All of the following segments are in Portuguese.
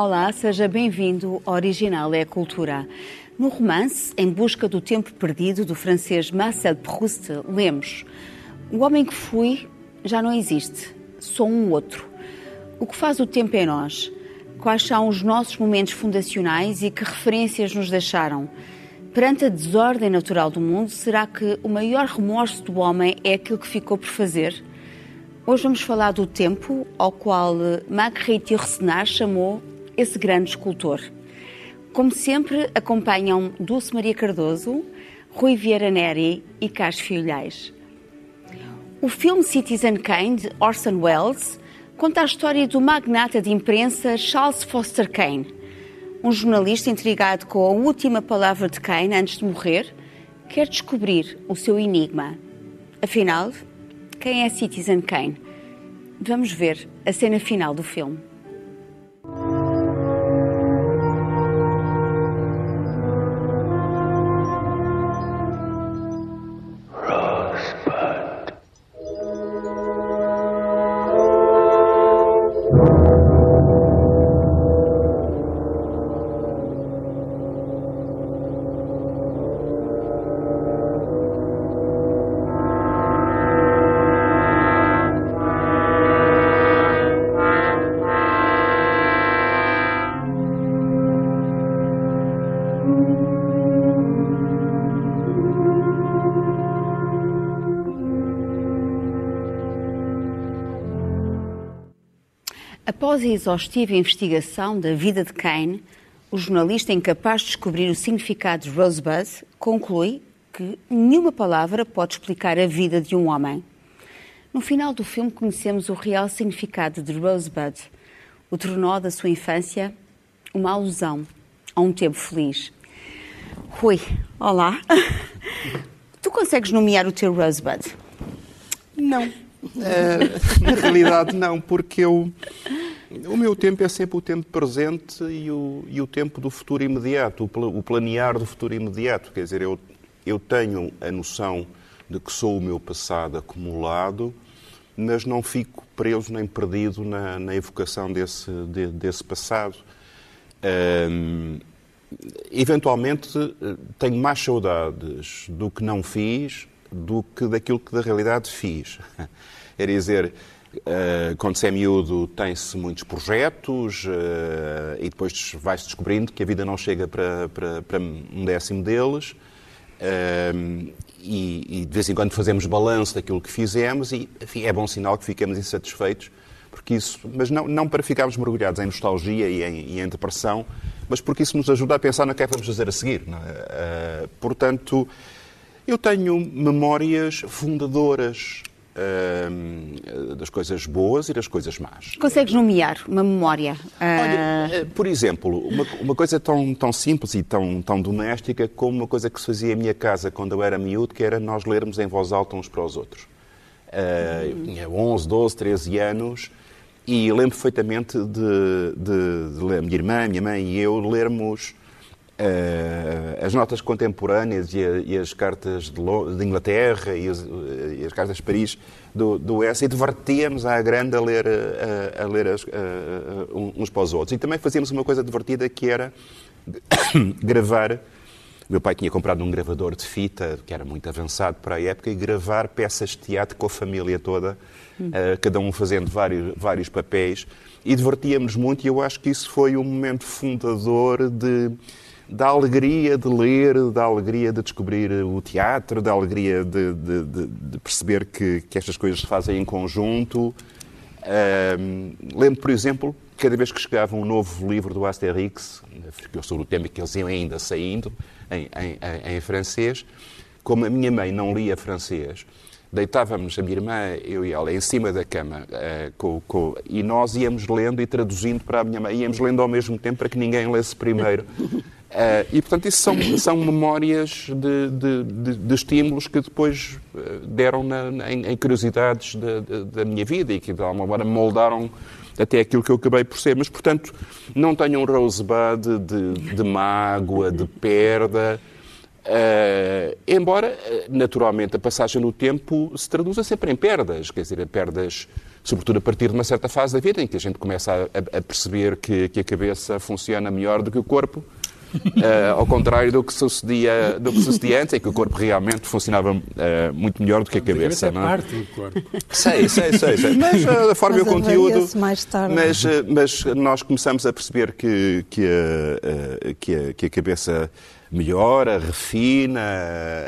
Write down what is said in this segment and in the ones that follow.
Olá, seja bem-vindo ao Original é a Cultura. No romance Em Busca do Tempo Perdido, do francês Marcel Proust, lemos: O homem que fui já não existe, sou um outro. O que faz o tempo em nós? Quais são os nossos momentos fundacionais e que referências nos deixaram? Perante a desordem natural do mundo, será que o maior remorso do homem é aquilo que ficou por fazer? Hoje vamos falar do tempo ao qual Marguerite Yourcenar chamou esse grande escultor. Como sempre, acompanham Dulce Maria Cardoso, Rui Vieira Neri e Cássio Filhais. O filme Citizen Kane, de Orson Welles, conta a história do magnata de imprensa Charles Foster Kane, um jornalista intrigado com a última palavra de Kane antes de morrer, quer descobrir o seu enigma. Afinal, quem é Citizen Kane? Vamos ver a cena final do filme. Após a exaustiva investigação da vida de Kane, o jornalista incapaz de descobrir o significado de Rosebud conclui que nenhuma palavra pode explicar a vida de um homem. No final do filme conhecemos o real significado de Rosebud, o tornou da sua infância, uma alusão a um tempo feliz. Rui, olá. Tu consegues nomear o teu Rosebud? Não. Uh, na realidade, não, porque eu. O meu tempo é sempre o tempo presente e o, e o tempo do futuro imediato, o, o planear do futuro imediato. Quer dizer, eu, eu tenho a noção de que sou o meu passado acumulado, mas não fico preso nem perdido na, na evocação desse, de, desse passado. Eventualmente, tenho mais saudades do que não fiz do que daquilo que da realidade fiz. É dizer, Uh, quando se é miúdo, tem-se muitos projetos uh, e depois vai-se descobrindo que a vida não chega para, para, para um décimo deles. Uh, e, e, de vez em quando fazemos balanço daquilo que fizemos e enfim, é bom sinal que fiquemos insatisfeitos, porque isso, mas não, não para ficarmos mergulhados em nostalgia e em, e em depressão, mas porque isso nos ajuda a pensar no que é que vamos fazer a seguir. É? portanto, eu tenho memórias fundadoras uh, das coisas boas e das coisas más. Consegues nomear uma memória? Uh... Olha, eh, por exemplo, uma, uma, coisa tão, tão simples e tão, tão doméstica como uma coisa que se fazia em minha casa quando eu era miúdo, que era nós lermos em voz alta uns para os outros. Uh, eu tinha 11, 12, 13 anos e lembro perfeitamente de, de, de, de minha irmã, minha mãe e eu lermos as notas contemporâneas e, a, e as cartas de, de Inglaterra e as, e as, cartas de Paris do, do Oeste e divertíamos à grande a ler, a, a ler as, uns para os outros. E também fazíamos uma coisa divertida que era gravar. Meu pai tinha comprado um gravador de fita, que era muito avançado para a época, e gravar peças de teatro com a família toda, uh, cada um fazendo vários, vários papéis. E divertíamos muito, e eu acho que isso foi um momento fundador de da alegria de ler, da alegria de descobrir o teatro, da alegria de, de, de, de perceber que, que, estas coisas se fazem em conjunto. Um, lembro, por exemplo, cada vez que chegava um novo livro do Asterix, sobre o tema que eles iam ainda saindo, em, em, em francês, como a minha mãe não lia francês, deitávamos a minha irmã, eu e ela, em cima da cama, uh, com, com, e nós íamos lendo e traduzindo para a minha mãe. Íamos lendo ao mesmo tempo para que ninguém lesse primeiro. Uh, e, portanto, isso são, são memórias de, de, de, de estímulos que depois eh, deram na, em, em, curiosidades da minha vida e que, de alguma maneira, moldaram até aquilo que eu acabei por ser. Mas, portanto, não tenho um rosebud de, de mágoa, de perda. Uh, embora, naturalmente, a passagem no tempo se traduza sempre em perdas, quer dizer, perdas sobretudo a partir de uma certa fase da vida em que a gente começa a, a perceber que, que a cabeça funciona melhor do que o corpo Uh, ao contrário do que, sucedia, do que sucedia antes, em que o corpo realmente funcionava uh, muito melhor do que a cabeça. A cabeça é parte do corpo. Sei, sei, sei. sei. Mas uh, a forma e o conteúdo. Mais tarde. Mas, mas nós começamos a perceber que, que, a, que, a, que a cabeça melhora, refina,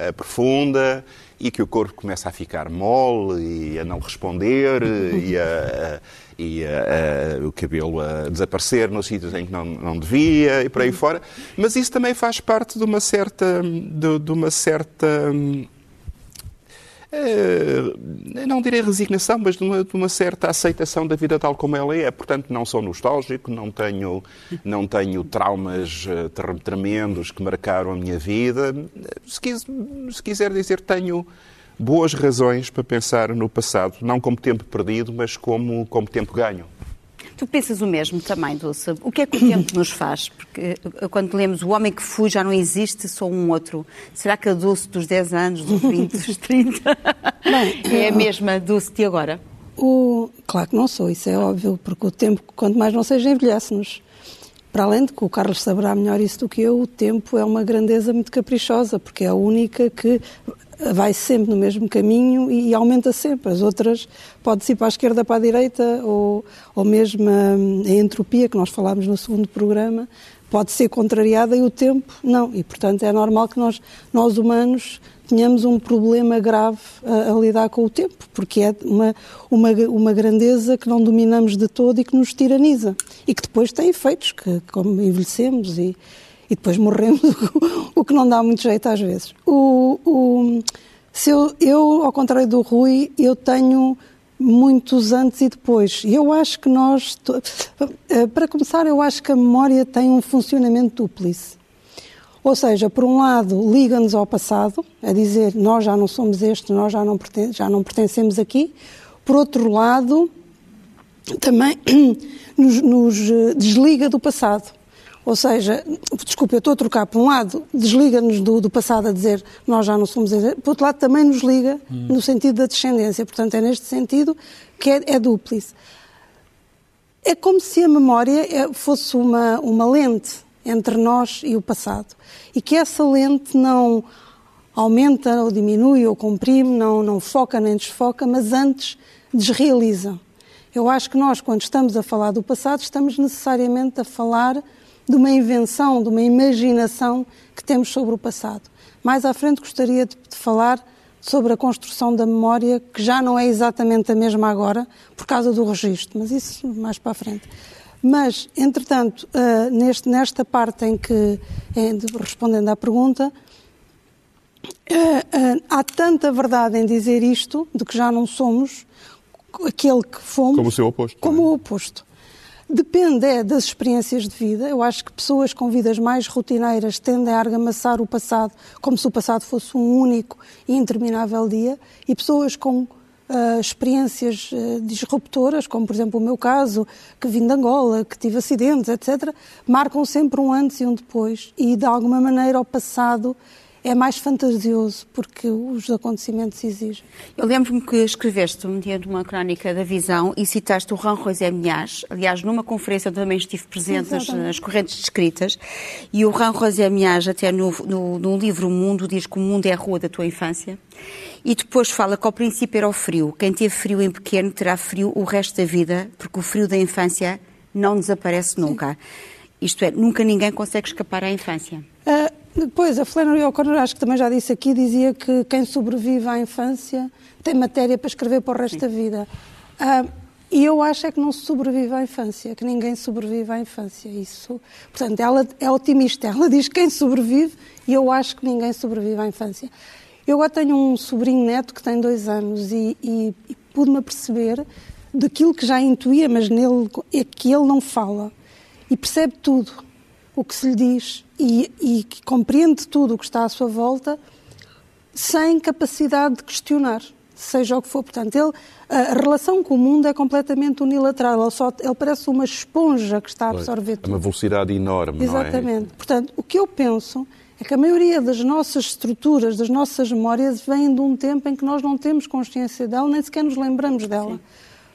aprofunda e que o corpo começa a ficar mole e a não responder e a, e uh, uh, o cabelo a desaparecer nos sítios em que não, não devia e por aí fora. Mas isso também faz parte de uma certa. de, de uma certa. Uh, não direi resignação, mas de uma, de uma, certa aceitação da vida tal como ela é. Portanto, não sou nostálgico, não tenho, não tenho traumas tremendos que marcaram a minha vida. Se, quis, se quiser dizer, tenho boas razões para pensar no passado, não como tempo perdido, mas como, como tempo ganho. Tu pensas o mesmo também, Dulce. O que é que o tempo nos faz? Porque eh, quando lemos O Homem que Fui já não existe, sou um outro. Será que a Dulce dos 10 anos, dos 20, dos 30 Bem, é a mesma Dulce de agora? O... Claro que não sou, isso é óbvio, porque o tempo, quanto mais não seja, envelhece-nos. Para além de que o Carlos saberá melhor isso do que eu, o tempo é uma grandeza muito caprichosa, porque é a única que vai sempre no mesmo caminho e aumenta sempre. As outras pode ir para a esquerda, para a direita, ou, ou mesmo a, a entropia, que nós falámos no segundo programa, pode ser contrariada e o tempo não. E, portanto, é normal que nós, nós humanos, tenhamos um problema grave a, a, lidar com o tempo, porque é uma, uma, uma grandeza que não dominamos de todo e que nos tiraniza. E que depois tem efeitos, que, como envelhecemos e, e depois morremos, o que não dá muito jeito às vezes. O, o, se eu, eu, ao contrário do Rui, eu tenho muitos antes e depois. E eu acho que nós, eh, para começar, eu acho que a memória tem um funcionamento duplice. Ou seja, por um lado, liga-nos ao passado, a dizer nós já não somos este, nós já não, já não pertencemos aqui. Por outro lado, também nos, nos eh, desliga do passado. Ou seja, desculpe, eu estou a trocar por um lado, desliga-nos do, do, passado a dizer nós já não somos. Por outro lado, também nos liga hum. no sentido da descendência. Portanto, é neste sentido que é, é dúplice. É como se a memória é, fosse uma, uma lente entre nós e o passado. E que essa lente não aumenta ou diminui ou comprime, não, não foca nem desfoca, mas antes desrealiza. Eu acho que nós, quando estamos a falar do passado, estamos necessariamente a falar de uma invenção, de uma imaginação que temos sobre o passado. Mais à frente gostaria de, de falar sobre a construção da memória, que já não é exatamente a mesma agora, por causa do registro, mas isso mais para a frente. Mas, entretanto, uh, neste, nesta parte em que, em, respondendo à pergunta, uh, uh, há tanta verdade em dizer isto, de que já não somos aquele que fomos. Como o seu oposto. Como o oposto. Depende é, das experiências de vida. Eu acho que pessoas com vidas mais rotineiras tendem a argamassar o passado como se o passado fosse um único e interminável dia, e pessoas com uh, experiências uh, disruptoras, como por exemplo o meu caso, que vim de Angola, que tive acidentes, etc., marcam sempre um antes e um depois, e de alguma maneira o passado é mais fantasioso porque os acontecimentos exigem. Eu lembro-me que escreveste um dia numa crónica da Visão e citaste o Ran José Minhas, aliás, numa conferência onde também estive presente nas, nas, correntes descritas, e o Ran José Minhas, até no, no, no livro O Mundo, diz que o mundo é a rua da tua infância. E depois fala que ao princípio era o frio. Quem teve frio em pequeno terá frio o resto da vida, porque o frio da infância não desaparece nunca. Sim. Isto é, nunca ninguém consegue escapar à infância. Uh, depois, a Flannery O'Connor, acho que também já disse aqui, dizia que quem sobrevive à infância tem matéria para escrever para o resto Sim. da vida. Uh, e eu acho é que não se sobrevive à infância, que ninguém sobrevive à infância. Isso, portanto, ela é otimista. Ela diz quem sobrevive e eu acho que ninguém sobrevive à infância. Eu agora tenho um sobrinho neto que tem dois anos e, e, e pude-me aperceber daquilo que já intuía, mas nele é que ele não fala e percebe tudo o que se lhe diz e, e que compreende tudo o que está à sua volta sem capacidade de questionar, seja o que for. Portanto, ele, a relação com o mundo é completamente unilateral. Ele, só, ele parece uma esponja que está a absorver tudo. É uma velocidade enorme, Exatamente. É? Portanto, o que eu penso é que a maioria das nossas estruturas, das nossas memórias, vêm de um tempo em que nós não temos consciência dela, nem sequer nos lembramos dela. Sim.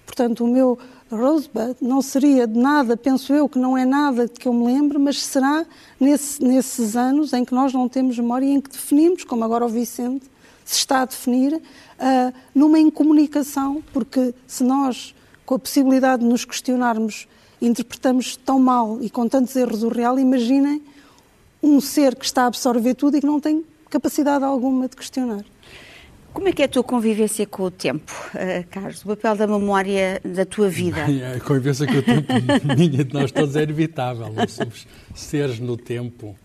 Portanto, o meu Rosebud não seria de nada, penso eu, que não é nada que eu me lembro, mas será nesse, nesses anos em que nós não temos memória e em que definimos, como agora o Vicente se está a definir, uh, numa incomunicação, porque se nós, com a possibilidade de nos questionarmos, interpretamos tão mal e com tantos erros o real, imaginem um ser que está a absorver tudo e que não tem capacidade alguma de questionar. Como é que é a tua convivência com o tempo, uh, Carlos? O papel da memória da tua vida? A convivência com o tempo, minha de nós todos, é inevitável. Nós somos seres no tempo.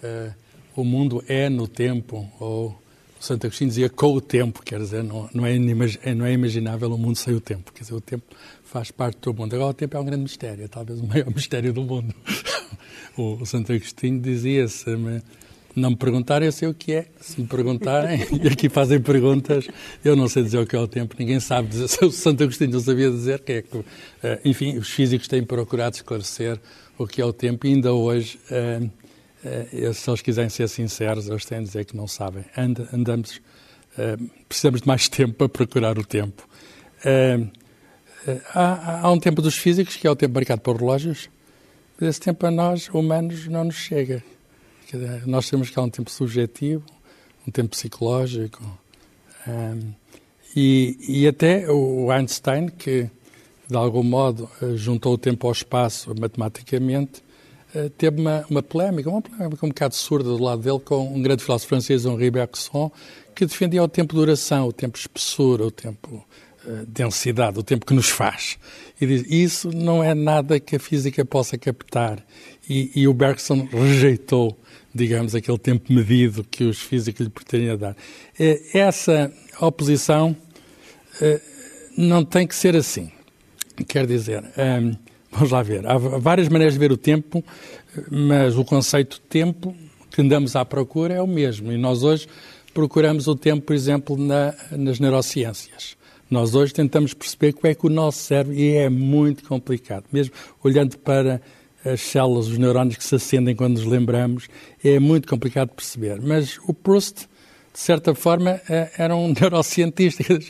Uh, o mundo é no tempo. Ou Santo Agostinho dizia com o tempo, quer dizer, não, não, é, não é imaginável o mundo sem o tempo. Quer dizer, o tempo faz parte do mundo. Agora, o tempo é um grande mistério, talvez o maior mistério do mundo. o Santo Agostinho dizia-se não me perguntarem, eu sei o que é. Se me perguntarem, e aqui fazem perguntas, eu não sei dizer o que é o tempo, ninguém sabe dizer. O Santo Agostinho não sabia dizer, que é que. Eh, enfim, os físicos têm procurado esclarecer o que é o tempo, e ainda hoje, eh, eh, se eles quiserem ser sinceros, eles têm a dizer que não sabem. andamos, precisamos de mais tempo para procurar o tempo. Há, há um tempo dos físicos, que é o tempo marcado por relógios, mas esse tempo a nós, humanos, não nos chega. Nós temos que há um tempo subjetivo, um tempo psicológico. Um, e, e, até o Einstein, que de algum modo eh, juntou o tempo ao espaço matematicamente, eh, teve uma, uma polémica, uma polémica um bocado surda do lado dele, com um grande filósofo francês, Henri Bergson, que defendia o tempo de duração, o tempo espessura, o tempo uh, densidade, o tempo que nos faz. E diz, isso não é nada que a física possa captar. E, e o Bergson rejeitou digamos, aquele tempo medido que os físicos lhe pretendiam dar. É, essa oposição é, não tem que ser assim. Quer dizer, hum, vamos lá ver, há várias maneiras de ver o tempo, mas o conceito de tempo que andamos à procura é o mesmo. E nós hoje procuramos o tempo, por exemplo, na, nas neurociências. Nós hoje tentamos perceber como é que o nosso cérebro, e é muito complicado, mesmo olhando para as células, os neurónios que se acendem quando nos lembramos, é muito complicado de perceber. Mas o Proust, de certa forma, é, era um neurocientista. Ele,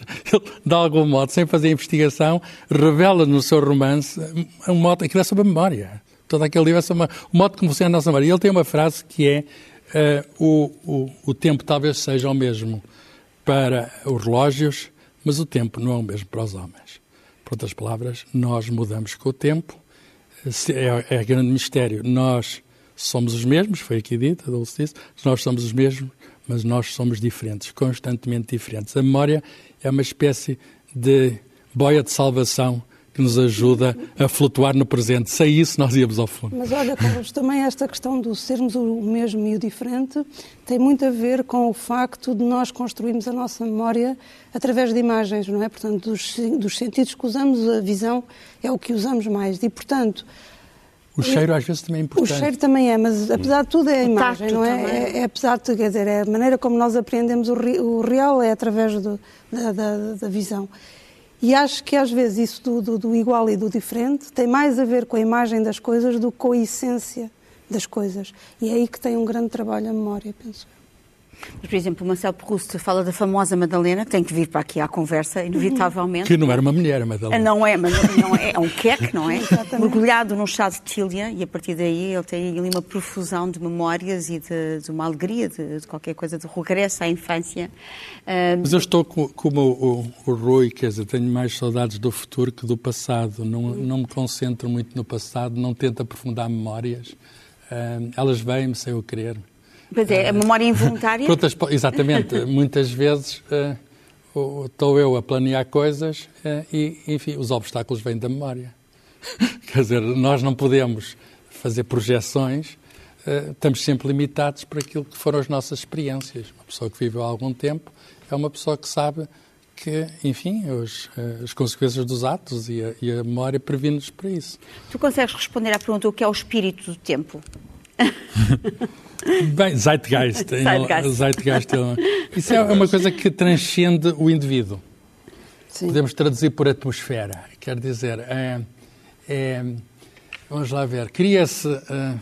de algum modo, sem fazer investigação, revela no seu romance um modo, aquilo é sobre a memória. Todo aquele livro é sobre o modo como funciona a nossa memória. E ele tem uma frase que é uh, o, o, o tempo talvez seja o mesmo para os relógios, mas o tempo não é o mesmo para os homens. Por outras palavras, nós mudamos com o tempo é, é grande mistério. Nós somos os mesmos, foi aqui dito, a Dulce disse, nós somos os mesmos, mas nós somos diferentes, constantemente diferentes. A memória é uma espécie de boia de salvação que nos ajuda a flutuar no presente. Sem isso, nós íamos ao fundo. Mas olha, Carlos, também esta questão do sermos o mesmo e o diferente tem muito a ver com o facto de nós construirmos a nossa memória através de imagens, não é? Portanto, dos, dos sentidos que usamos, a visão é o que usamos mais. E, portanto, o cheiro às vezes também é importante. O cheiro também é, mas apesar de tudo é a imagem, não é? é? é? apesar de tudo, quer dizer, é a maneira como nós apreendemos o, o real é através do, da, da, da, visão. E acho que às vezes isso do, do, do, igual e do diferente tem mais a ver com a imagem das coisas do que com a essência das coisas. E é aí que tem um grande trabalho a memória, penso eu. Mas, por exemplo, o Marcelo Proust fala da famosa Madalena, que tem que vir para aqui à conversa, inevitavelmente. Que não era uma mulher, a Madalena. Não é, mas não é, é um queque, não é? Mergulhado num chá de tilha, e a partir daí ele tem ali uma profusão de memórias e de, de uma alegria, de, de, qualquer coisa, de regresso à infância. Uh... Mas eu estou como o, o, o Rui, quer dizer, tenho mais saudades do futuro que do passado. Não, não me concentro muito no passado, não tento aprofundar memórias. Uh, elas vêm-me sem eu querer. Pois é, a memória involuntária. Outras, exatamente. Muitas vezes uh, estou eu a planear coisas uh, e, enfim, os obstáculos vêm da memória. Quer dizer, nós não podemos fazer projeções, uh, estamos sempre limitados por aquilo que foram as nossas experiências. Uma pessoa que viveu há algum tempo é uma pessoa que sabe que, enfim, os, as consequências dos atos e a, e a memória previne-nos para isso. Tu consegues responder à pergunta o que é o espírito do tempo? Bem, Zeitgeist. Zeitgeist. Zeitgeist é isso é uma coisa que transcende o indivíduo. Sim. Podemos traduzir por atmosfera. Quer dizer, é, é, vamos lá ver, cria-se. É,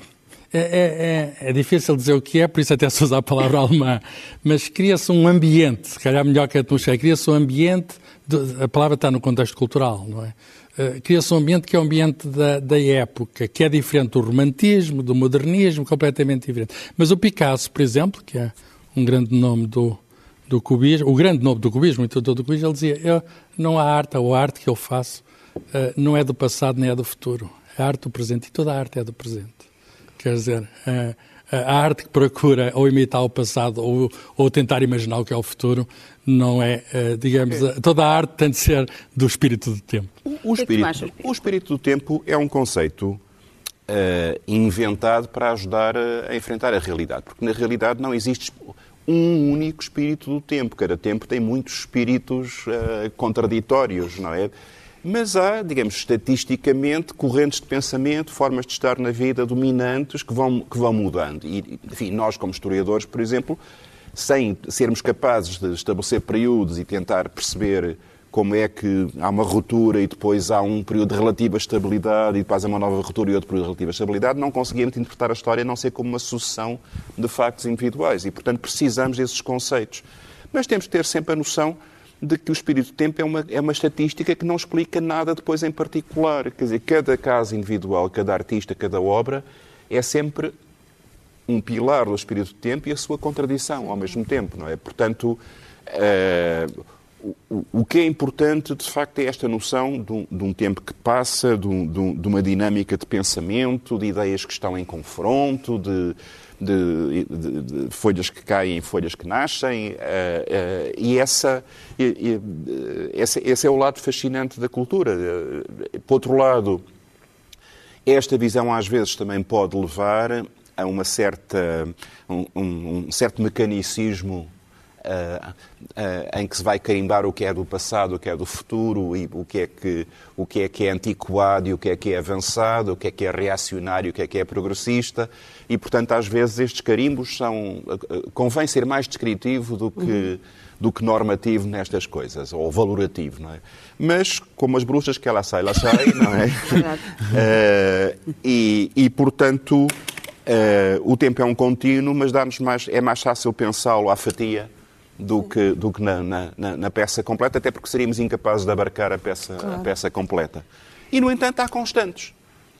É, é, é, difícil dizer o que é, por isso até se usa a palavra alemã, mas cria-se um ambiente, se calhar melhor que a atmosfera, cria-se um ambiente, de, a palavra está no contexto cultural, não é? Uh, cria-se um ambiente que é o um ambiente da, da, época, que é diferente do romantismo, do modernismo, completamente diferente. Mas o Picasso, por exemplo, que é um grande nome do, do cubismo, o grande nome do cubismo, então do cubismo, ele dizia, não há arte, ou a arte que eu faço uh, não é do passado nem é do futuro, a arte do presente, e toda a arte é do presente. Quer dizer, uh, a arte que procura ou imitar o passado ou, ou, tentar imaginar o que é o futuro não é, uh, digamos, é. toda a arte tem de ser do espírito do tempo. O, o, espírito, o espírito do tempo é um conceito uh, inventado para ajudar a, a, enfrentar a realidade, porque na realidade não existe um único espírito do tempo. Cada tempo tem muitos espíritos uh, contraditórios, não é? Mas há, digamos, estatisticamente, correntes de pensamento, formas de estar na vida dominantes que vão, que vão mudando. E, enfim, nós, como historiadores, por exemplo, sem sermos capazes de estabelecer períodos e tentar perceber como é que há uma ruptura e depois há um período de relativa estabilidade e depois há uma nova ruptura e outro período de relativa estabilidade, não conseguimos interpretar a história a não ser como uma sucessão de factos individuais. E, portanto, precisamos desses conceitos. Mas temos que ter sempre a noção de que o espírito do tempo é uma, é uma estatística que não explica nada depois em particular. Quer dizer, cada caso individual, cada artista, cada obra é sempre um pilar do espírito do tempo e a sua contradição ao mesmo tempo, não é? Portanto, uh, o, que é importante, de facto, é esta noção de um, de um tempo que passa, de, um, de, uma dinâmica de pensamento, de ideias que estão em confronto, de, de folhas que caem, folhas que nascem, uh, uh, e essa, uh, esse, esse, é o lado fascinante da cultura. por outro lado, esta visão às vezes também pode levar a uma certa, um, um certo mecanicismo Uh, uh, em que se vai carimbar o que é do passado, o que é do futuro, e o que é que, o que, é, que é antiquado e o que é que é avançado, o que é que é reacionário, o que é que é progressista, e, portanto, às vezes estes carimbos são... Uh, convém ser mais descritivo do que, uhum. do que normativo nestas coisas, ou valorativo, não é? Mas, como as bruxas que ela sai, ela sai, não é? e, e, portanto, o tempo é um contínuo, mas dá-nos mais, é mais fácil pensá-lo à fatia, do que, do que na, na, na, peça completa, até porque seríamos incapazes de abarcar a peça, claro. a peça completa. E, no entanto, há constantes.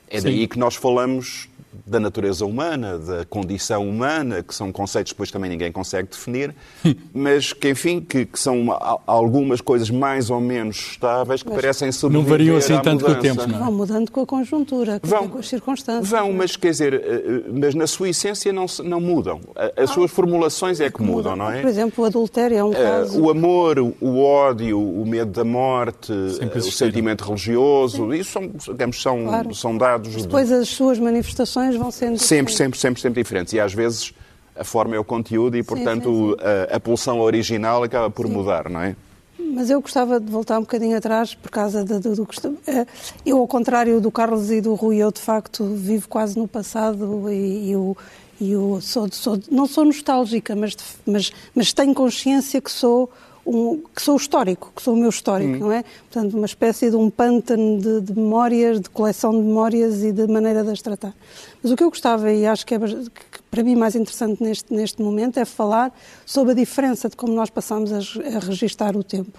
É daí Sim. que nós falamos da natureza humana, da condição humana, que são conceitos que depois também ninguém consegue definir, mas que, enfim, que, que são algumas coisas mais ou menos estáveis que mas parecem sobreviver Não variam assim tanto com o tempo, não é? Vão mudando com a conjuntura, vão, com as circunstâncias. Vão, mas quer dizer, eh, eh, mas na sua essência não, não mudam. As ah, suas formulações é que mudam, não é? Por exemplo, o adultério é um eh, caso... O amor, o ódio, o medo da morte, o sentimento religioso, Sim. isso são, digamos, são, claro. são dados... Depois de... as suas manifestações vão sendo sempre, sempre, sempre, sempre diferentes. E às vezes a forma é o conteúdo e, portanto, sim, sim, sim. A, a, pulsão original acaba por mudar, não é? Mas eu gostava de voltar um bocadinho atrás por causa do, do, do eh, Eu, ao contrário do Carlos e do Rui, eu de facto vivo quase no passado e, eu, eu sou, sou, não sou nostálgica, mas, mas, mas tenho consciência que sou um, que sou histórico, que sou o meu histórico, hum. não é? Portanto, uma espécie de um pântano de, de, memórias, de coleção de memórias e de maneira de as tratar. Mas o que eu gostava, e acho que é que para mim mais interessante neste, neste momento, é falar sobre a diferença de como nós passamos a, a registar o tempo.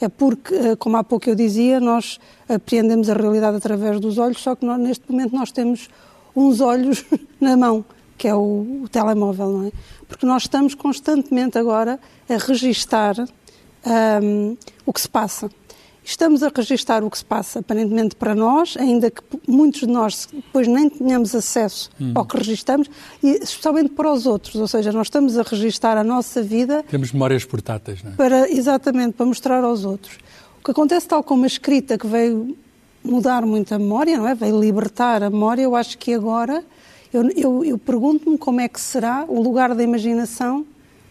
É porque, eh, como há pouco eu dizia, nós apreendemos a realidade através dos olhos, só que nós, neste momento nós temos uns olhos na mão, que é o, o telemóvel, não é? Porque nós estamos constantemente agora a registar um, o que se passa. Estamos a registar o que se passa, aparentemente para nós, ainda que muitos de nós depois nem tenhamos acesso hum. ao que registamos, e especialmente para os outros, ou seja, nós estamos a registar a nossa vida. Temos memórias portáteis, não é? Para, exatamente, para mostrar aos outros. O que acontece, tal como a escrita que veio mudar muito a memória, não é? Veio libertar a memória, eu acho que agora, eu, eu, eu pergunto-me como é que será o lugar da imaginação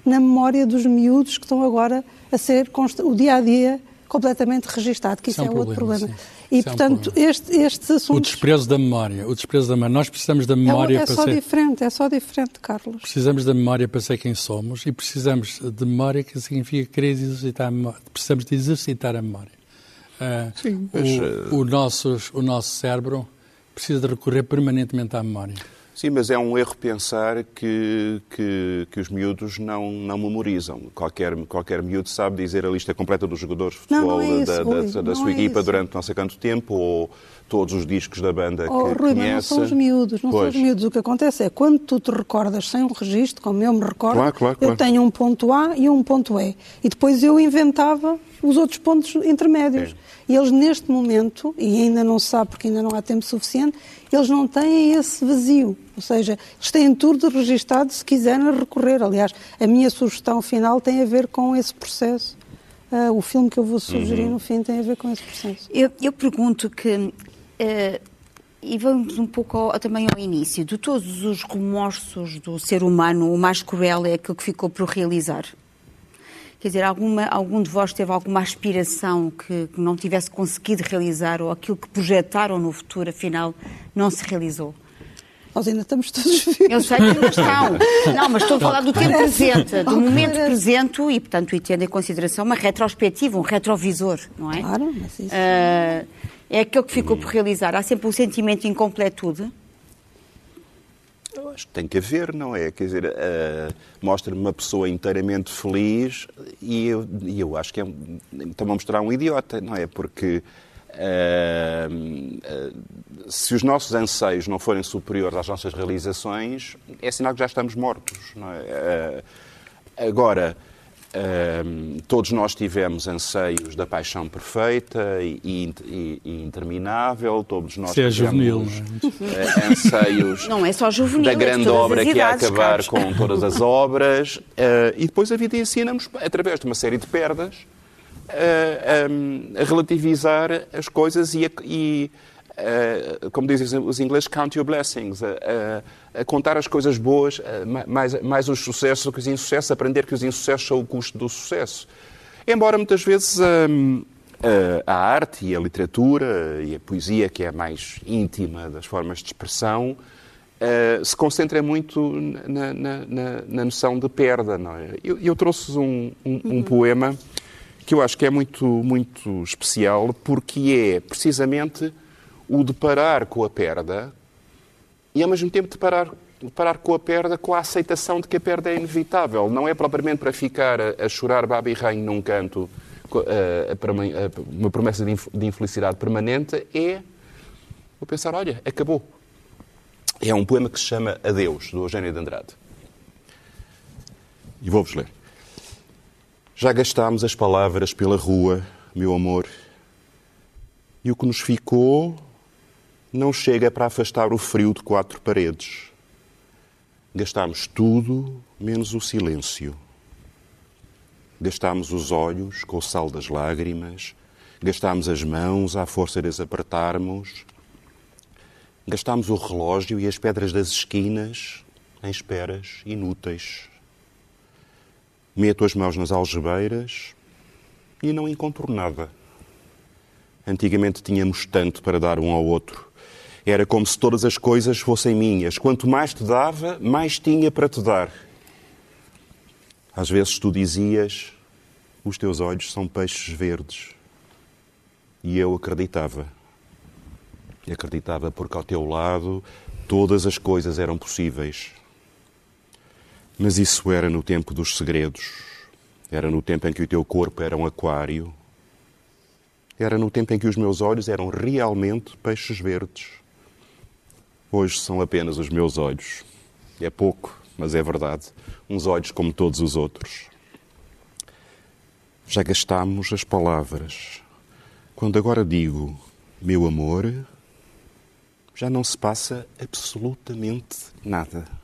na memória dos miúdos que estão agora a ser o dia a dia completamente registado, que isso, isso é, um é outro problema. problema. E, isso portanto, é um este, estes assuntos... O desprezo da memória. O desprezo da memória. Nós precisamos da memória é, é para só ser... diferente, é só diferente, Carlos. Precisamos da memória para ser quem somos e precisamos de memória que significa querer exercitar a memória. Precisamos de exercitar a memória. Uh, Sim, mas... o, o, nosso, o nosso cérebro precisa de recorrer permanentemente à memória. Sim, mas é um erro pensar que, que, que, os miúdos não, não memorizam. Qualquer, qualquer miúdo sabe dizer a lista completa dos jogadores de futebol não, não é da, isso, da, da, sua é equipa isso. durante não sei quanto tempo, ou todos os discos da banda oh, que Rui, conhece. Mas não são os miúdos, não pois. são os miúdos. O que acontece é quando tu te recordas sem um registro, como eu me recordo, claro, claro, eu claro. tenho um ponto A e um ponto E. E depois eu inventava os outros pontos intermédios. É. E eles, neste momento, e ainda não se sabe porque ainda não há tempo suficiente, eles não têm esse vazio. Ou seja, eles têm tudo registado se quiserem recorrer. Aliás, a minha sugestão final tem a ver com esse processo. Uh, o filme que eu vou sugerir Uhum. no fim tem a ver com esse processo. Eu, eu pergunto que, e vamos um pouco ao, também ao início, de todos os remorsos do ser humano, o mais cruel é aquele que ficou por realizar? Quer dizer, alguma, algum de vós teve alguma aspiração que, que não tivesse conseguido realizar ou aquilo que projetaram no futuro, afinal, não se realizou? Nós ainda estamos todos vivos. Eu sei que ainda estão. Não, mas estou a falar do tempo presente, do momento presente e, portanto, e tendo em consideração uma retrospectiva, um retrovisor, não é? Claro, mas isso... Uh, é aquele que ficou por realizar. Há sempre um sentimento de incompletude. Eu acho que tem que haver, não é? Quer dizer, uh, mostra-me uma pessoa inteiramente feliz e eu, e eu acho que é, estão a mostrar um idiota, não é? Porque se os nossos anseios não forem superiores às nossas realizações, é sinal que já estamos mortos, não é? agora, um, todos nós tivemos anseios da paixão perfeita e, e, e interminável, todos nós Isso é tivemos juvenil, uh, anseios Não é só juvenil, da grande obra que ia acabar Carlos. com todas as obras. uh, e depois a vida ensina-nos, através de uma série de perdas, um, a relativizar as coisas e, a, e como dizem os ingleses, count your blessings, a, a contar as coisas boas, mais, mais os sucessos do que os insucessos, aprender que os insucessos são o custo do sucesso. Embora muitas vezes a arte e a literatura e a poesia, que é a mais íntima das formas de expressão, uh, se concentrem muito na, na, na, na, noção de perda. Não é? Eu, eu trouxe um, um, um uhum. poema que eu acho que é muito, muito especial, porque é precisamente o deparar com a perda e, ao mesmo tempo, deparar, deparar com a perda com a aceitação de que a perda é inevitável. Não é propriamente para ficar a, a chorar baba e num canto uma, promessa de, de infelicidade permanente, é vou pensar, olha, acabou. É um poema que se chama Adeus, do Eugênio de Andrade. E vou-vos ler. Já gastámos as palavras pela rua, meu amor, e o que nos ficou não chega para afastar o frio de quatro paredes. Gastámos tudo menos o silêncio. Gastámos os olhos com o sal das lágrimas, gastámos as mãos à força de as apertarmos, gastámos o relógio e as pedras das esquinas em esperas inúteis. Meto as mãos nas algebeiras e não encontro nada. Antigamente tínhamos tanto para dar um ao outro. Era como se todas as coisas fossem minhas. Quanto mais te dava, mais tinha para te dar. Às vezes tu dizias: Os teus olhos são peixes verdes. E eu acreditava. E acreditava porque ao teu lado todas as coisas eram possíveis. Mas isso era no tempo dos segredos. Era no tempo em que o teu corpo era um aquário. Era no tempo em que os meus olhos eram realmente peixes verdes. Hoje são apenas os meus olhos. É pouco, mas é verdade. Uns olhos como todos os outros. Já gastámos as palavras. Quando agora digo meu amor, já não se passa absolutamente nada.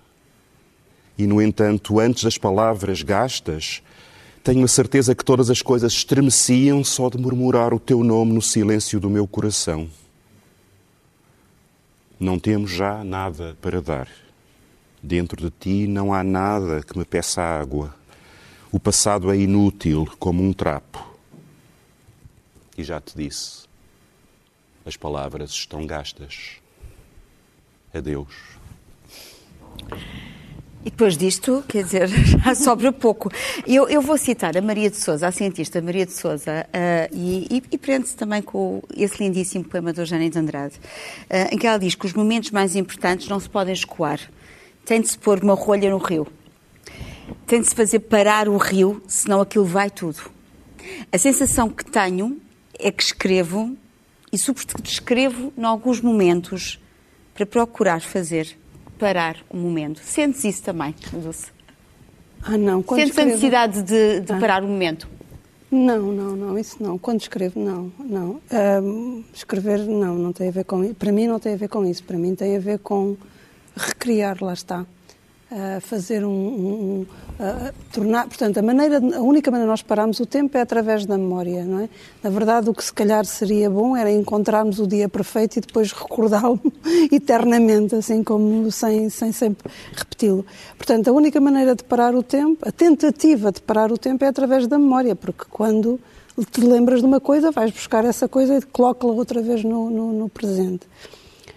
E, no entanto, antes das palavras gastas, tenho a certeza que todas as coisas estremeciam só de murmurar o teu nome no silêncio do meu coração. Não temos já nada para dar. Dentro de ti não há nada que me peça água. O passado é inútil como um trapo. E já te disse, as palavras estão gastas. Adeus. E depois disto, quer dizer, já sobra pouco. Eu, eu vou citar a Maria de Souza, a cientista Maria de Souza, uh, e, e, prende-se também com esse lindíssimo poema de Eugênia de Andrade, uh, em que ela diz que os momentos mais importantes não se podem escoar. Tem de se pôr uma rolha no rio. Tem de se fazer parar o rio, senão aquilo vai tudo. A sensação que tenho é que escrevo, e sobretudo escrevo em alguns momentos, para procurar fazer parar o momento. Sentes isso também, Dulce? Ah, não. Quando Sentes escrevo... a necessidade de, de ah. parar o momento? Não, não, não, isso não. Quando escrevo, não, não. Um, escrever, não, não tem a ver com isso. Para mim não tem a ver com isso. Para mim tem a ver com recriar, lá está fazer um, um a tornar, portanto, a maneira, a única maneira de nós pararmos o tempo é através da memória, não é? Na verdade, o que se calhar seria bom era encontrarmos o dia perfeito e depois recordá-lo eternamente, assim como sem, sem sempre repeti-lo. Portanto, a única maneira de parar o tempo, a tentativa de parar o tempo é através da memória, porque quando te lembras de uma coisa, vais buscar essa coisa e coloca-la outra vez no, no, no presente.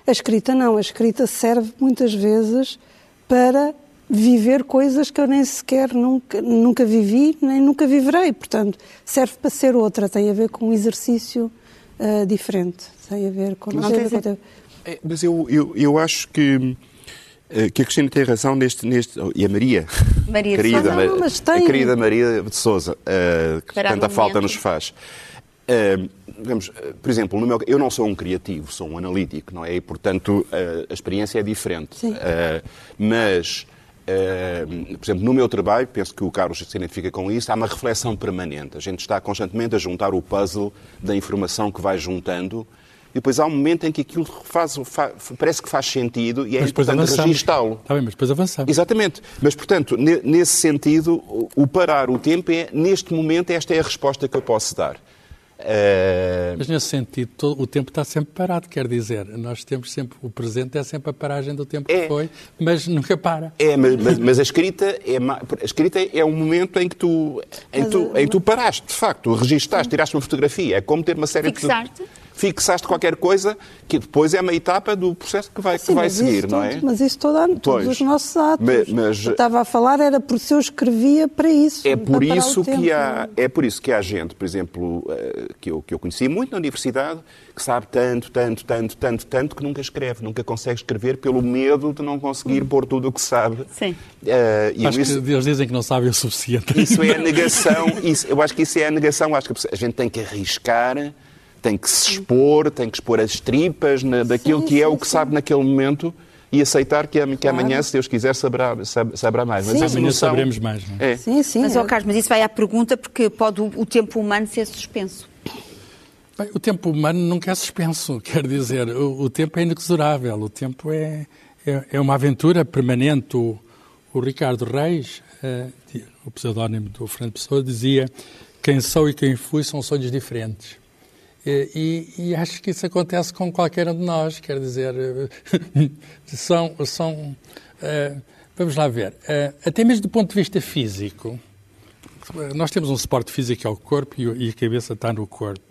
A escrita não, a escrita serve muitas vezes para viver coisas que eu nem sequer nunca, nunca vivi, nem nunca viverei. Portanto, serve para ser outra, tem a ver com um exercício uh, diferente. Tem a ver com. Não, tem a É, mas eu, eu, eu acho que. Eh, que a Cristina tem razão neste, neste. E a Maria. Maria querida, de Sousa. Não, mas tem... A querida Maria de Souza, uh, que Para tanta falta nos faz. Uh, vamos, por exemplo, no meu, eu não sou um criativo, sou um analítico, não é? E, portanto, uh, a experiência é diferente. Uh, mas por exemplo, no meu trabalho, penso que o Carlos se identifica com isso, há uma reflexão permanente. A gente está constantemente a juntar o puzzle da informação que vai juntando e depois há um momento em que aquilo faz, faz parece que faz sentido e é mas importante registá-lo. Está bem, mas depois avançamos. Exatamente. Mas, portanto, nesse sentido, o parar o tempo é, neste momento, esta é a resposta que eu posso dar. Uh... Mas nesse sentido, todo, o tempo está sempre parado, quer dizer, nós temos sempre, o presente é sempre a paragem do tempo é. que foi, mas nunca para. É, mas, mas, mas a, escrita é, a escrita é um momento em que tu, em tu, em tu paraste, de facto, registaste, tiraste uma fotografia, é como ter uma série Fixaste. de fixaste qualquer coisa que depois é uma etapa do processo que vai, Sim, que vai seguir, não é? Mas isso todo, todos os nossos atos. Mas, mas, eu estava a falar era por se eu escrevia para isso. É por isso que há, é por isso que há gente, por exemplo, eh, que eu, que eu conheci muito na universidade, que sabe tanto, tanto, tanto, tanto, tanto que nunca escreve, nunca consegue escrever pelo medo de não conseguir hum. pôr tudo o que sabe. Sim. Uh, acho isso, que eles dizem que não sabem o suficiente. Isso é a negação. Isso, eu acho que isso é a negação. Acho que a gente tem que arriscar tem que se expor, tem que expor as tripas na, daquilo sim, que é sim, o que sim. sabe naquele momento e aceitar que, que claro. amanhã, se Deus quiser, saberá, saberá mais. Mas amanhã noção... saberemos mais. Não é? é. Sim, sim. Mas, oh, Carlos, mas isso vai à pergunta porque pode o, o tempo humano ser suspenso. Bem, o tempo humano nunca é suspenso, quer dizer, o, o tempo é inexorável, o tempo é, é, é uma aventura permanente. O, o Ricardo Reis, eh, o pseudónimo do Fernando Pessoa, dizia quem sou e quem fui são sonhos diferentes. E, e, acho que isso acontece com qualquer um de nós, quer dizer, são, são uh, vamos lá ver, uh, até mesmo do ponto de vista físico, nós temos um suporte físico que é o corpo e, e a cabeça está no corpo,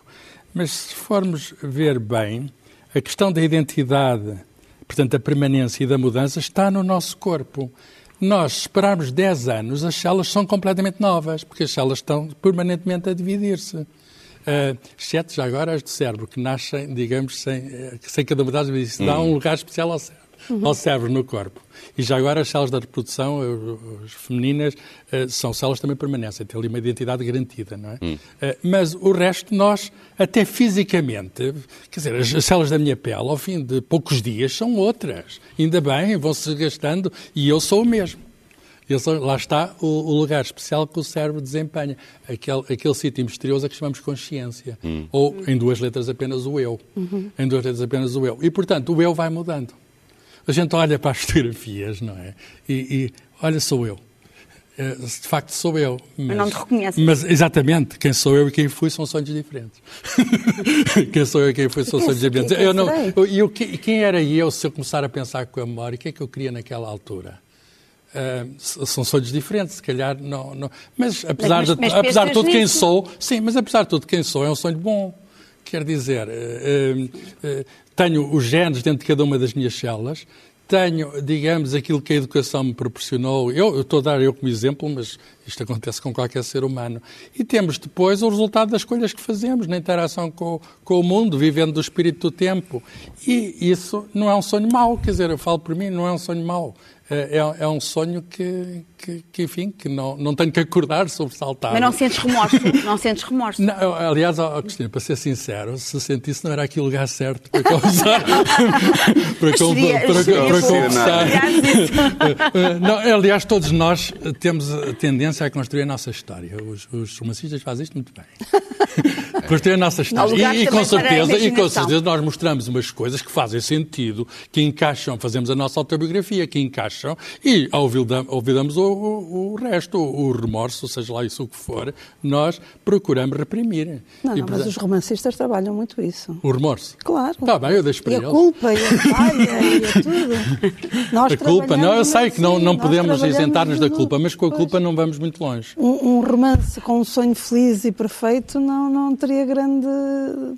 mas se formos ver bem, a questão da identidade, portanto, a permanência e da mudança está no nosso corpo. Nós esperarmos 10 anos, as células são completamente novas, porque as células estão permanentemente a dividir-se. Uh, exceto já agora as do cérebro, que nascem, digamos, sem, eh, sem cada uma das vezes. Isso dá um lugar especial ao cérebro, uhum. ao cérebro no corpo. E já agora as células da reprodução, as femininas, uh, são células que também permanecem, têm ali uma identidade garantida, não é? Uhum. Uh, mas o resto, nós, até fisicamente, quer dizer, as, as células da minha pele, ao fim de poucos dias, são outras. Ainda bem, vão-se gastando e eu sou o mesmo. Esse, lá está o, o, lugar especial que o cérebro desempenha. Aquele, aquele sítio misterioso a que chamamos consciência. Hum. Ou, em duas letras, apenas o eu. Uhum. Em duas letras, apenas o eu. E, portanto, o eu vai mudando. A gente olha para as fotografias, não é? E, e olha, sou eu. Eh, de facto, sou eu. Mas, não te reconhece. Mas, exatamente, quem sou eu e quem fui são sonhos diferentes. quem sou eu e quem fui são sonhos diferentes. Eu não, eu, eu, quem era eu se eu começar a pensar com a memória? O que é que eu queria naquela altura? Uh, são sonhos diferentes, se calhar não. não. Mas apesar, mas, mas, de, apesar de tudo nisso? quem sou, sim, mas apesar de tudo quem sou, é um sonho bom. Quer dizer, uh, uh, tenho os genes dentro de cada uma das minhas células, tenho, digamos, aquilo que a educação me proporcionou. Eu, eu estou a dar eu como exemplo, mas isto acontece com qualquer ser humano. E temos depois o resultado das escolhas que fazemos na interação com, com o mundo, vivendo do espírito do tempo. E isso não é um sonho mau, quer dizer, eu falo por mim, não é um sonho mau. É, é, é um sonho que, que, que, enfim, que não, não tenho que acordar sobressaltado. Mas não sentes remorso? não sentes remorso? Não, aliás, oh, Cristina, para ser sincero, se sentisse não era aqui o lugar certo para causar, para, seria, para, seria para, confessar. não, aliás, todos nós temos a tendência a construir a nossa história. Os, os romancistas fazem isto muito bem. construir a nossa história. E, e, com certeza, e com certeza nós mostramos umas coisas que fazem sentido, que encaixam, fazemos a nossa autobiografia, que encaixam e olvidamos o, o, o, resto, o remorso, seja lá isso o que for, nós procuramos reprimir. Não, não mas os romancistas trabalham muito isso. O remorso? Claro. Está bem, eu deixo para e eles. a culpa, e a falha, e a tudo. Nós a culpa, não, eu sei que não, não podemos isentar-nos da culpa, mas com a culpa não vamos muito longe. Um, um, romance com um sonho feliz e perfeito não, não teria grande,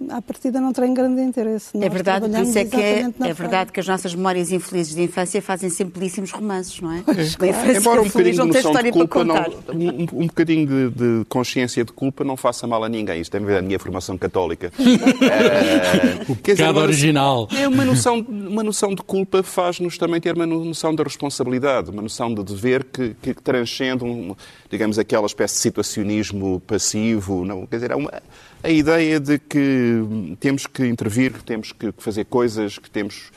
à partida não tem grande interesse. Nós é verdade, isso é que é, é verdade que as nossas memórias infelizes de infância fazem sempre belíssimos romances, não é? é. Embora um bocadinho de noção de culpa, não, um, um bocadinho de, de, consciência de culpa não faça mal a ninguém. Isso tem a ver com a minha formação católica. é, o pecado original. É uma noção, uma noção de culpa faz-nos também ter uma noção da responsabilidade, uma noção de dever que, que transcende, um, digamos, aquela espécie de situacionismo passivo. Não, quer dizer, é uma, a ideia de que temos que intervir, que temos que fazer coisas, que temos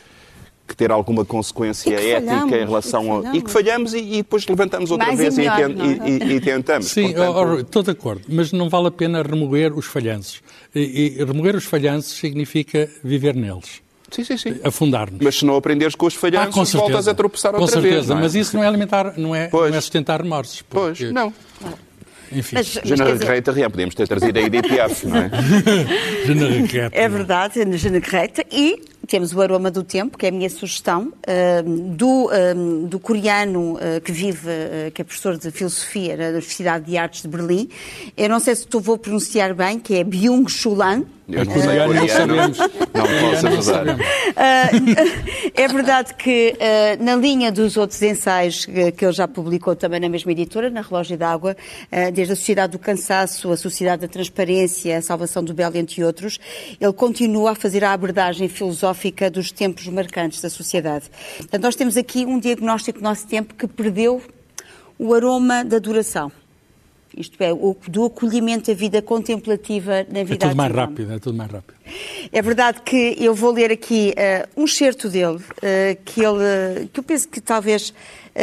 que ter alguma consequência ética falhamos, em relação ao. E que falhamos e, e depois levantamos outra Mais vez e, melhor, e, e, tentamos. Sim, Portanto... estou de acordo, mas não vale a pena remover os falhanços. E, remover os falhanços significa viver neles. Sim, sim, sim. Afundar-nos. Mas se não aprenderes com os falhanços, ah, voltas a tropeçar com outra certeza, vez. Com certeza, mas isso não é alimentar, não é, não é sustentar remorsos. Porque... Pois, não. Enfim. Mas, mas Jana dizer... Reita, podíamos ter trazido a Edith Piaf, não é? Jana Reita. É verdade, Jana Reita. E temos o Aroma do Tempo, que é a minha sugestão, uh, do, uh, do coreano uh, que vive, que é professor de filosofia na Universidade de Artes de Berlim. Eu não sei se estou vou pronunciar bem, que é Byung-Chul Han. Eu não sei coreano, não, não posso ajudar. é verdade que, na linha dos outros ensaios que ele já publicou também na mesma editora, na Relógio d'Água, desde a Sociedade do Cansaço, a Sociedade da Transparência, a Salvação do Belo, entre outros, ele continua a fazer a abordagem filosófica filosófica dos tempos marcantes da sociedade. Portanto, nós temos aqui um diagnóstico do nosso tempo que perdeu o aroma da duração. Isto é, o, do acolhimento da vida contemplativa na vida É tudo mais rápido, é tudo mais rápido. É verdade que eu vou ler aqui uh, um certo dele, uh, que, ele, que eu penso que talvez uh,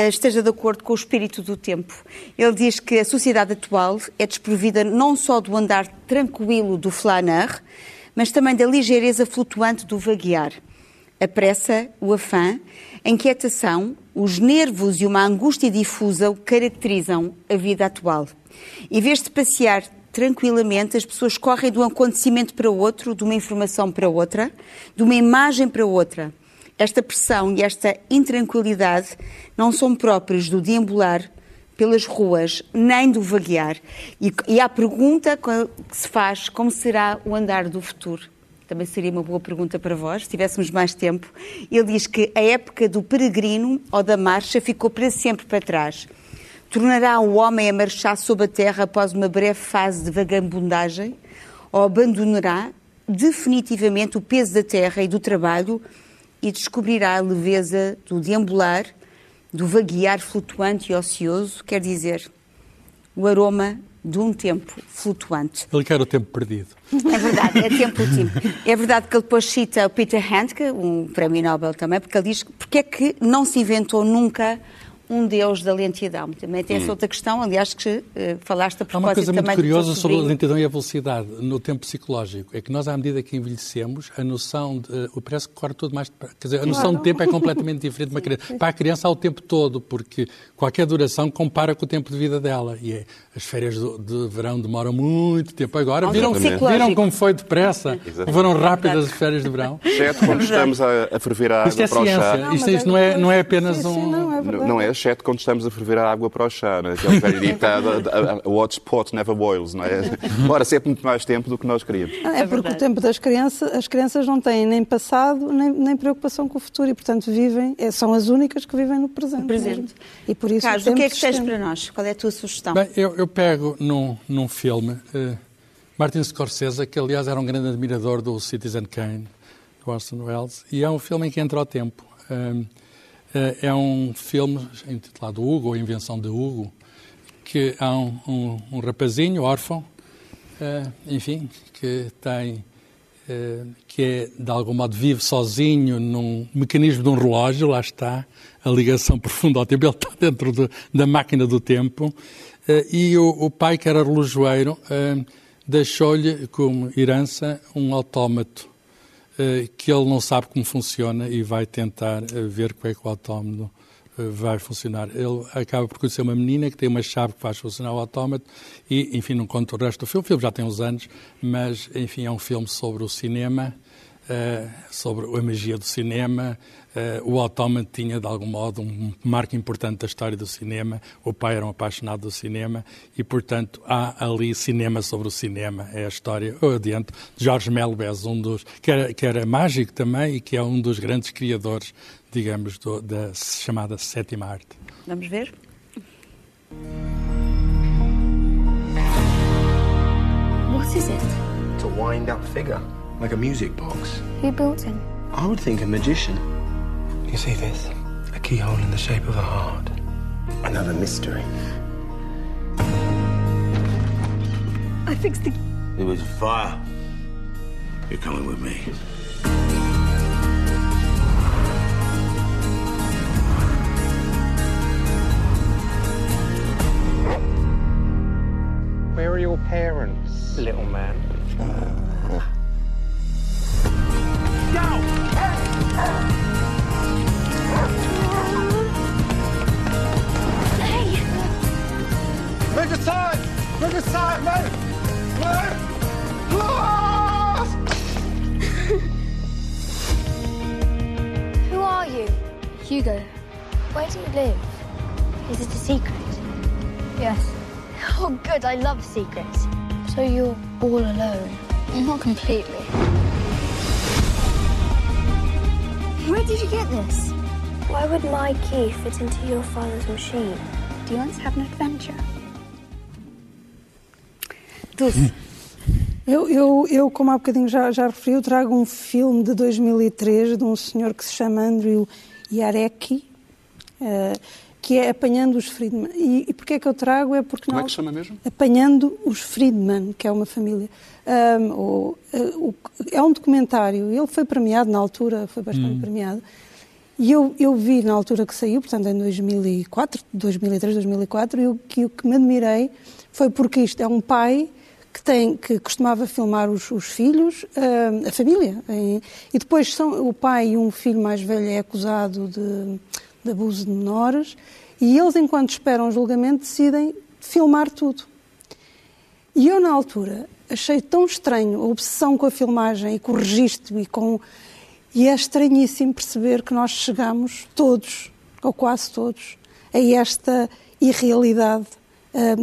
esteja de acordo com o espírito do tempo. Ele diz que a sociedade atual é desprovida não só do andar tranquilo do flaner, mas também da ligeireza flutuante do vaguear. A pressa, o afã, a inquietação, os nervos e uma angústia difusa o caracterizam a vida atual. Em vez de passear tranquilamente, as pessoas correm de um acontecimento para outro, de uma informação para outra, de uma imagem para outra. Esta pressão e esta intranquilidade não são próprios do deambular pelas ruas, nem do vaguear. E, e a pergunta que se faz, como será o andar do futuro? Também seria uma boa pergunta para vós, se tivéssemos mais tempo. Ele diz que a época do peregrino ou da marcha ficou para sempre para trás. Tornará o homem a marchar sob a terra após uma breve fase de vagabundagem? Ou abandonará definitivamente o peso da terra e do trabalho e descobrirá a leveza do deambular do vaguear flutuante e ocioso, quer dizer, o aroma de um tempo flutuante. Ele quer o tempo perdido. É verdade, é tempo último. É verdade que ele depois cita o Peter Handke, um prémio Nobel também, porque ele diz porque é que não se inventou nunca um Deus da lentidão. Também tem essa hum. outra questão, aliás, que uh, falaste a propósito Há uma coisa muito curiosa sobre a lentidão e a velocidade no tempo psicológico. É que nós, à medida que envelhecemos, a noção de... Uh, parece que corre tudo mais... Quer dizer, a noção claro. de tempo é completamente diferente de uma criança. Para a criança há o tempo todo, porque qualquer duração compara com o tempo de vida dela. E é, as férias de, de verão demoram muito tempo. Agora, viram, viram como foi depressa? Exatamente. Foram rápidas as férias de verão? Certo, quando estamos a, a ferver a água isto é para ciência. o chá. Isto, isto não, é, não é apenas um... Não é, não é exceto quando estamos a ferver a água para o chá, né? que é o velho ditado, a watch pot never boils, não é? Demora sempre muito mais tempo do que nós queríamos. Ah, é, é porque o tempo das crianças, as crianças não têm nem passado, nem, nem preocupação com o futuro e, portanto, vivem, é, são as únicas que vivem no presente. Presente. E por isso Carlos, o, o que é que tens para nós? Qual é a tua sugestão? Bem, eu, eu pego num, num filme, uh, Martin Scorsese, que aliás era um grande admirador do Citizen Kane, do Orson Welles, e é um filme em que entra ao tempo. Uh, é um filme intitulado Hugo, a invenção de Hugo, que há um, um, um rapazinho órfão, uh, enfim, que tem uh, que é, de algum modo vive sozinho num mecanismo de um relógio, lá está a ligação profunda ao tempo, ele está dentro de, da máquina do tempo, e o, o, pai, que era relojoeiro, deixou-lhe como herança um autómato que ele não sabe como funciona e vai tentar eh, ver como é que o autómato eh, vai funcionar. Ele acaba por conhecer uma menina que tem uma chave que faz funcionar o autómato e, enfim, não conta o resto do filme. O filme já tem uns anos, mas, enfim, é um filme sobre o cinema, sobre a magia do cinema, Uh, o Autómato tinha, de algum modo, um marco importante da história do cinema. O pai era um apaixonado do cinema e, portanto, há ali cinema sobre o cinema. É a história, eu adianto, de Jorge Melbez, um dos, que era, que era mágico também e que é um dos grandes criadores, digamos, do, da chamada sétima arte. Vamos ver? What is it? It's a wind-up figure, like a music box. Who built it? I would think a magician. You see this? A keyhole in the shape of a heart. Another mystery. I fixed the... It was a fire. You're coming with me. Where are your parents, little man? Uh... Look aside, mate! Mate! Who are you? Hugo. Where do you live? Is it a secret? Yes. Oh, good. I love secrets. So you're all alone? Mm-hmm. Not completely. Where did you get this? Why would my key fit into your father's machine? Do you want to have an adventure? Dulce. Eu, eu, eu, como há bocadinho já, já referi, eu trago um filme de 2003 de um senhor que se chama Andrew Yarecki, uh, que é Apanhando os Friedman. E, e porquê é que eu trago? É porque como não, é que se chama mesmo? Apanhando os Friedman, que é uma família. Um, ou, uh, é um documentário, ele foi premiado na altura, foi bastante hum. premiado. E eu, eu vi na altura que saiu, portanto em 2004, 2003, 2004, e o que, o que me admirei foi porque isto é um pai que, tem, que costumava filmar os, os filhos, uh, a família. E, depois são, o pai e um filho mais velho é acusado de, de abuso de menores e eles, enquanto esperam o julgamento, decidem filmar tudo. E eu, na altura, achei tão estranho a obsessão com a filmagem e com o registro e com... E é estranhíssimo perceber que nós chegamos todos, ou quase todos, a esta irrealidade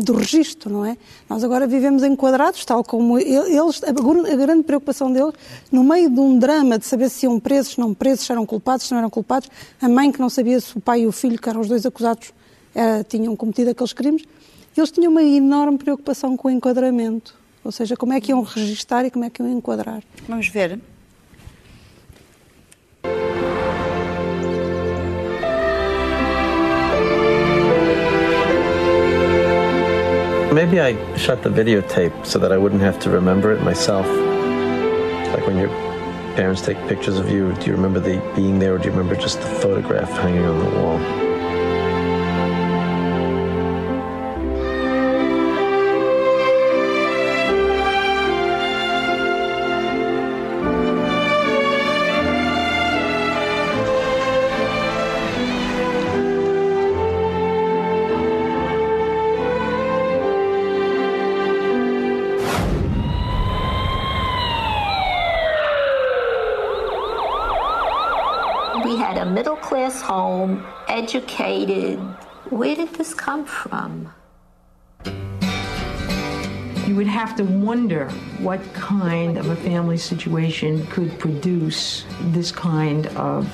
do registro, não é? Nós agora vivemos enquadrados, tal como eles, a, grande preocupação deles, no meio de um drama de saber se iam presos, se não presos, se eram culpados, se não eram culpados, a mãe que não sabia se o pai e o filho, que eram os dois acusados, uh, tinham cometido aqueles crimes, eles tinham uma enorme preocupação com o enquadramento. Ou seja, como é que iam registar e como é que iam enquadrar. Vamos ver. Maybe I shut the videotape so that I wouldn't have to remember it myself. Like when your parents take pictures of you, do you remember the being there or do you remember just the photograph hanging on the wall? This come from? You would have to wonder what kind of a family situation could produce this kind of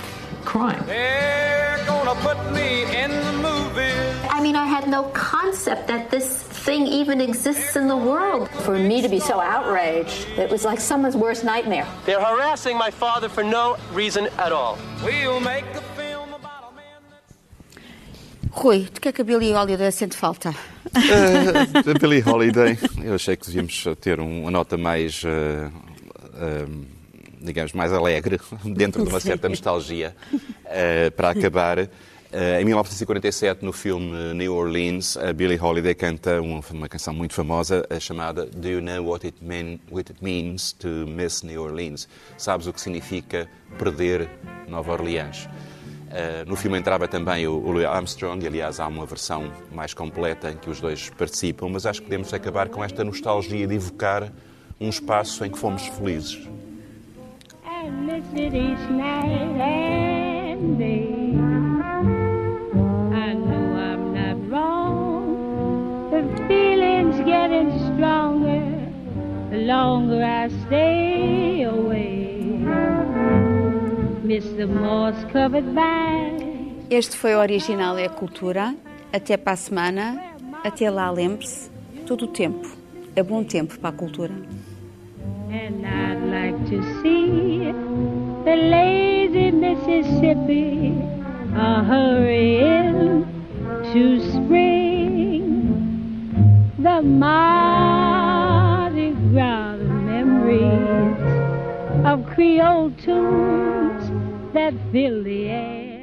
crime. They're gonna put me in the movies. I mean, I had no concept that this thing even exists in the world. For me to be so outraged, it was like someone's worst nightmare. They're harassing my father for no reason at all. We'll make a Rui, de que é que a Billie Holiday sente falta? Uh, da Billie Holiday, eu achei que devíamos ter um- uma nota mais, uh, um, digamos, mais alegre, dentro de uma certa nostalgia, uh, para acabar. Uh, em 1947, no filme New Orleans, a Billie Holiday canta uma, uma canção muito famosa uh, chamada Do You Know What It, mean, what it Means to Miss New Orleans? Sabes o que significa perder Nova Orleans? Uh, no filme entrava também o, o Louis Armstrong, e aliás há uma versão mais completa em que os dois participam, mas acho que podemos acabar com esta nostalgia de evocar um espaço em que fomos felizes. The longer I stay away. Este foi o Original é a Cultura. Até para a semana. Até lá, lembre-se, todo o tempo é bom tempo para a cultura. And I'd like to see the lazy Mississippi a hurrying to spring. The Mardi Gras memories of Creole tunes That fill the air.